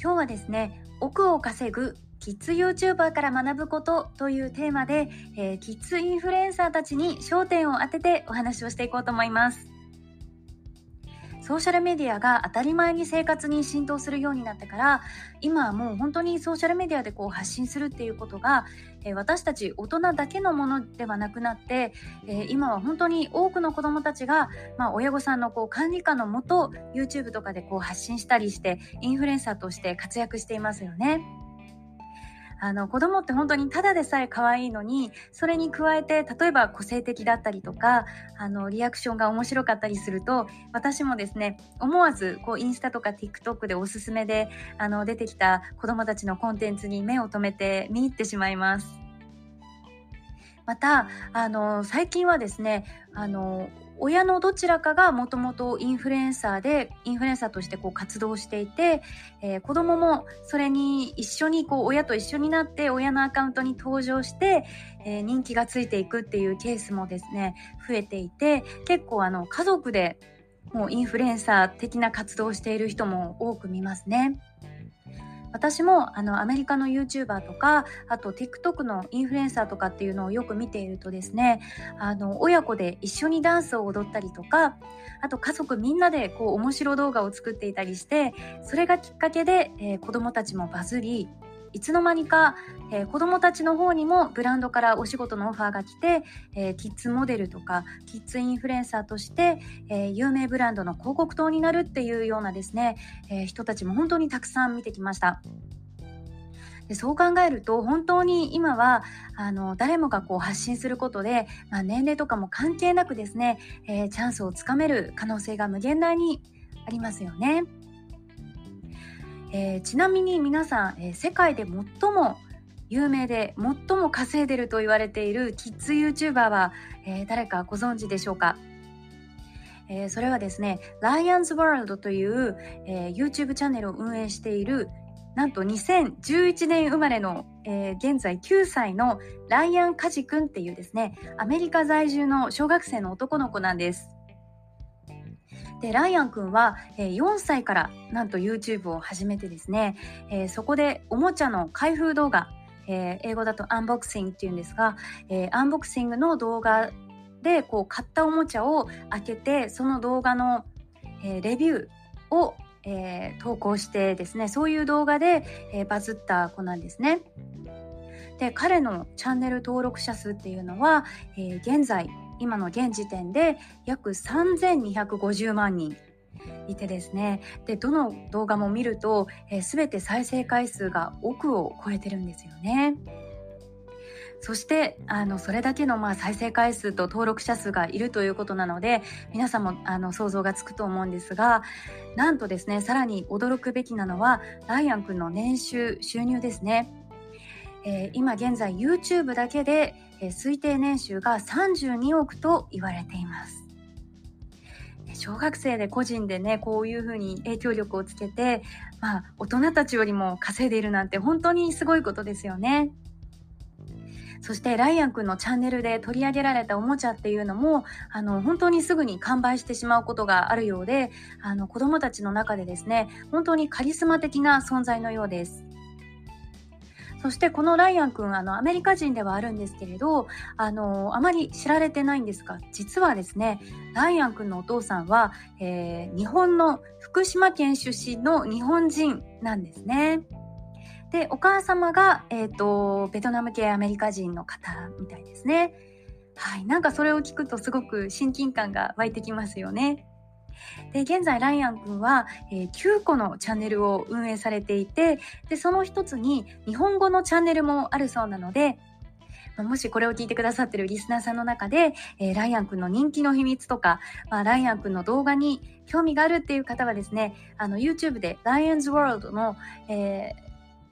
今日はですね億を稼ぐキッズ YouTuber から学ぶことというテーマで、えー、キッズインフルエンサーたちに焦点を当ててお話をしていこうと思います。ソーシャルメディアが当たり前に生活に浸透するようになってから今はもう本当にソーシャルメディアでこう発信するっていうことが、え、私たち大人だけのものではなくなって、え、今は本当に多くの子どもたちが、まあ、親御さんのこう管理下のもと YouTube とかでこう発信したりしてインフルエンサーとして活躍していますよね。あの子供って本当にただでさえ可愛いのにそれに加えて例えば個性的だったりとかあのリアクションが面白かったりすると私もですね思わずこうインスタとか TikTok でおすすめであの出てきた子供たちのコンテンツに目を留めて見入ってしまいます。またあの最近はですねあの親のどちらかがもともとインフルエンサーでインフルエンサーとしてこう活動していて、えー、子供もそれに一緒にこう親と一緒になって親のアカウントに登場して、えー、人気がついていくっていうケースもですね増えていて結構あの家族でもうインフルエンサー的な活動をしている人も多く見ますね。私もあのアメリカの YouTuber とかあと TikTok のインフルエンサーとかっていうのをよく見ているとですねあの親子で一緒にダンスを踊ったりとかあと家族みんなでこう面白動画を作っていたりしてそれがきっかけで、えー、子どもたちもバズりいつの間にか、えー、子どもたちの方にもブランドからお仕事のオファーが来て、えー、キッズモデルとかキッズインフルエンサーとして、えー、有名ブランドの広告塔になるっていうようなですね、え人たちも本当にたくさん見てきました。でそう考えると本当に今はあの誰もがこう発信することで、まあ、年齢とかも関係なくですね、え、チャンスをつかめる可能性が無限大にありますよね。えー、ちなみに皆さん、えー、世界で最も有名で最も稼いでると言われているキッズ YouTuber は、えー、誰かご存知でしょうか、えー、それはですね、ライアンズワールドという、えー、YouTube チャンネルを運営しているなんと2011年生まれの、えー、現在9歳のライアン・カジ君っていうですねアメリカ在住の小学生の男の子なんです。でライアン君は、えー、4歳からなんと YouTube を始めてですね、えー、そこでおもちゃの開封動画えー、英語だとアンボクシングっていうんですが、えー、アンボクシングの動画でこう買ったおもちゃを開けてその動画の、え、レビューを、え、投稿してですねそういう動画で、え、バズった子なんですね。で彼のチャンネル登録者数っていうのは、え現在今の現時点で約3250万人いてですねでどの動画も見ると、えー、全て再生回数が億を超えてるんですよね。そしてあのそれだけのまあ再生回数と登録者数がいるということなので皆さんもあの想像がつくと思うんですがなんとですねさらに驚くべきなのはライアン君の年収収入ですね。えー、今現在 YouTube だけで、えー、推定年収が32億と言われています。小学生で個人でねこういうふうに影響力をつけて、まあ、大人たちよりも稼いでいるなんて本当にすごいことですよね。そしてライアンくんのチャンネルで取り上げられたおもちゃっていうのもあの本当にすぐに完売してしまうことがあるようであの子どもたちの中でですね本当にカリスマ的な存在のようです。そしてこのライアン君あのアメリカ人ではあるんですけれどあのあまり知られてないんですが実はですねライアン君のお父さんは、えー、日本の福島県出身の日本人なんですね。でお母様が、えーとベトナム系アメリカ人の方みたいですね。はい、なんかそれを聞くとすごく親近感が湧いてきますよね。で現在ライアン君は、えー、9個のチャンネルを運営されていてでその一つに日本語のチャンネルもあるそうなのでもしこれを聞いてくださってるリスナーさんの中で、えー、ライアン君の人気の秘密とか、まあ、ライアン君の動画に興味があるっていう方はですね、あの YouTube で Lions World の、え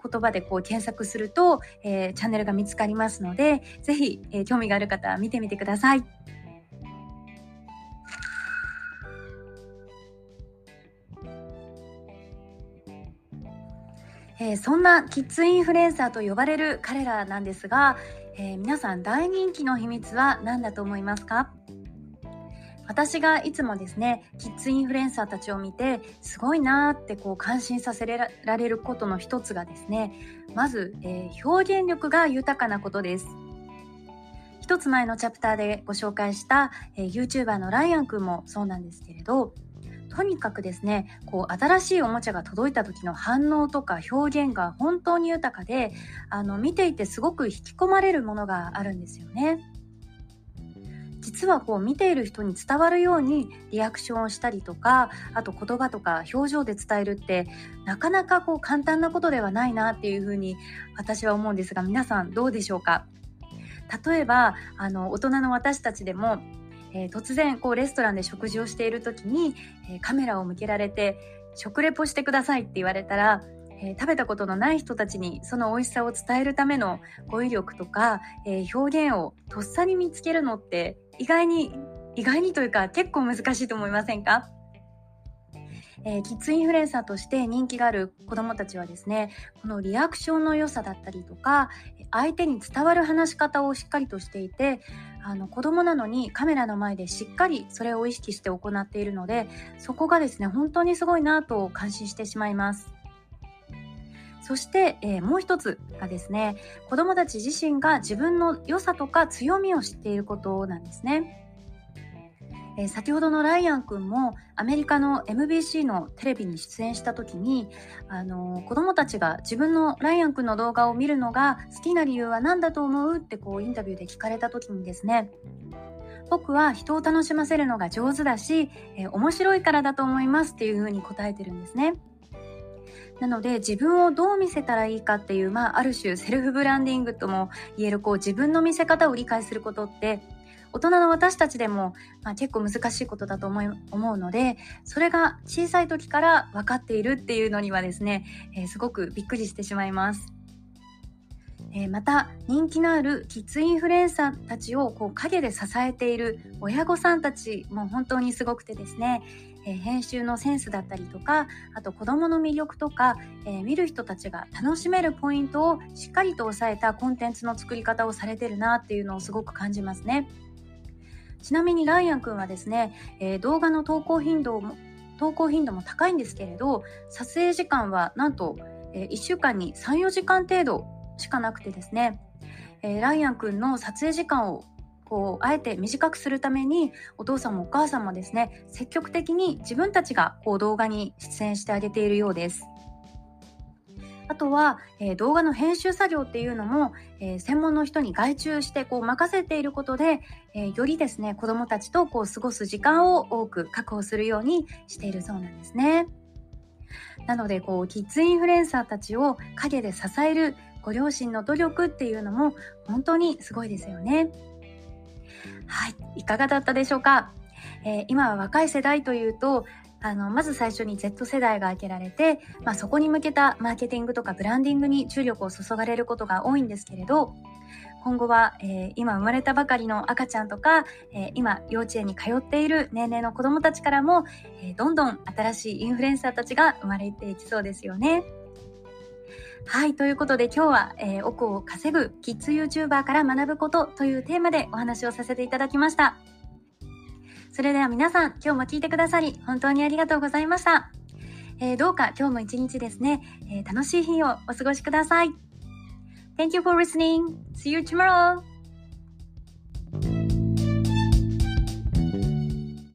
ー、言葉でこう検索すると、えー、チャンネルが見つかりますので、ぜひ、えー、興味がある方は見てみてください。えー、そんなキッズインフルエンサーと呼ばれる彼らなんですが、えー、皆さん大人気の秘密は何だと思いますか？私がいつもですねキッズインフルエンサーたちを見てすごいなーってこう感心させられることの一つがですねまず、えー、表現力が豊かなことです。一つ前のチャプターでご紹介した、えー、YouTuber のライアンくんもそうなんですけれどとにかくですねこう新しいおもちゃが届いた時の反応とか表現が本当に豊かであの見ていてすごく引き込まれるものがあるんですよね。実はこう見ている人に伝わるようにリアクションをしたりとかあと言葉とか表情で伝えるってなかなかこう簡単なことではないなっていうふうに私は思うんですが皆さんどうでしょうか？例えばあの大人の私たちでもえー、突然こうレストランで食事をしている時に、えー、カメラを向けられて食レポしてくださいって言われたら、えー、食べたことのない人たちにその美味しさを伝えるための語彙力とか、え表現をとっさに見つけるのって意外に意外にというか結構難しいと思いませんか？えー、キッズインフルエンサーとして人気がある子どもたちはですねこのリアクションの良さだったりとか相手に伝わる話し方をしっかりとしていてあの子供なのにカメラの前でしっかりそれを意識して行っているのでそこがですね本当にすごいなと感心してしまいます。そして、えー、もう一つがですね子供たち自身が自分の良さとか強みを知っていることなんですね。えー、先ほどのライアン君もアメリカの MBC のテレビに出演した時に、あのー、子供たちが自分のライアン君の動画を見るのが好きな理由は何だと思うってこうインタビューで聞かれた時にですね僕は人を楽しませるのが上手だし、えー、面白いからだと思いますっていうふうに答えてるんですね。なので自分をどう見せたらいいかっていう、まあ、ある種セルフブランディングとも言えるこう自分の見せ方を理解することって大人の私たちでも、まあ、結構難しいことだと思い思うのでそれが小さい時から分かっているっていうのにはですね、えー、すごくびっくりしてしまいます。え、また人気のあるキッズインフルエンサーたちをこう陰で支えている親御さんたちも本当にすごくてですね、え、編集のセンスだったりとかあと子どもの魅力とか、え、見る人たちが楽しめるポイントをしっかりと抑えたコンテンツの作り方をされてるなっていうのをすごく感じますね。ちなみにライアンくんはですね、えー、動画の投稿頻度も投稿頻度も高いんですけれど撮影時間はなんと、えー、1週間に34時間程度しかなくてですね、えー、ライアンくんの撮影時間をこうあえて短くするためにお父さんもお母さんもですね積極的に自分たちがこう動画に出演してあげているようです。あとは、えー、動画の編集作業っていうのも、えー、専門の人に外注してこう任せていることで、えー、よりですね子どもたちとこう過ごす時間を多く確保するようにしているそうなんですね。なのでこうキッズインフルエンサーたちを陰で支えるご両親の努力っていうのも本当にすごいですよね。はい、いかがだったでしょうか、えー、今は若い世代というとあのまず最初に Z 世代が挙げられて、まあ、そこに向けたマーケティングとかブランディングに注力を注がれることが多いんですけれど今後は、えー、今生まれたばかりの赤ちゃんとか、えー、今幼稚園に通っている年齢の子どもたちからも、えー、どんどん新しいインフルエンサーたちが生まれていきそうですよね。はい、ということで今日は、えー、億を稼ぐキッズ YouTuber から学ぶことというテーマでお話をさせていただきました。それでは皆さん、今日も聞いてくださり本当にありがとうございました。えー、どうか今日も一日ですね、えー、楽しい日をお過ごしください。Thank you for listening. See you tomorrow.